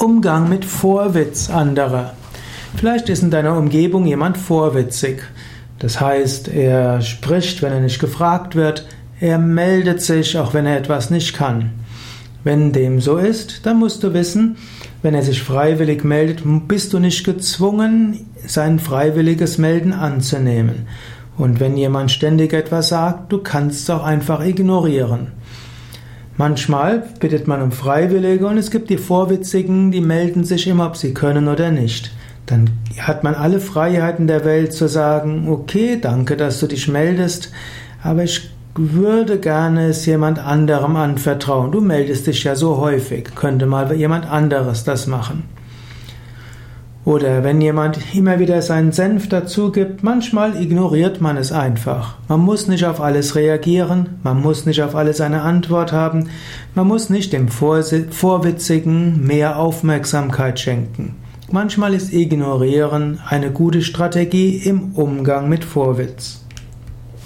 Umgang mit Vorwitz anderer. Vielleicht ist in deiner Umgebung jemand vorwitzig. Das heißt, er spricht, wenn er nicht gefragt wird, er meldet sich, auch wenn er etwas nicht kann. Wenn dem so ist, dann musst du wissen, wenn er sich freiwillig meldet, bist du nicht gezwungen, sein freiwilliges Melden anzunehmen. Und wenn jemand ständig etwas sagt, du kannst es auch einfach ignorieren. Manchmal bittet man um Freiwillige und es gibt die Vorwitzigen, die melden sich immer, ob sie können oder nicht. Dann hat man alle Freiheiten der Welt zu sagen, okay, danke, dass du dich meldest, aber ich würde gerne es jemand anderem anvertrauen. Du meldest dich ja so häufig, könnte mal jemand anderes das machen. Oder wenn jemand immer wieder seinen Senf dazu gibt, manchmal ignoriert man es einfach. Man muss nicht auf alles reagieren, man muss nicht auf alles eine Antwort haben, man muss nicht dem Vorwitzigen mehr Aufmerksamkeit schenken. Manchmal ist Ignorieren eine gute Strategie im Umgang mit Vorwitz.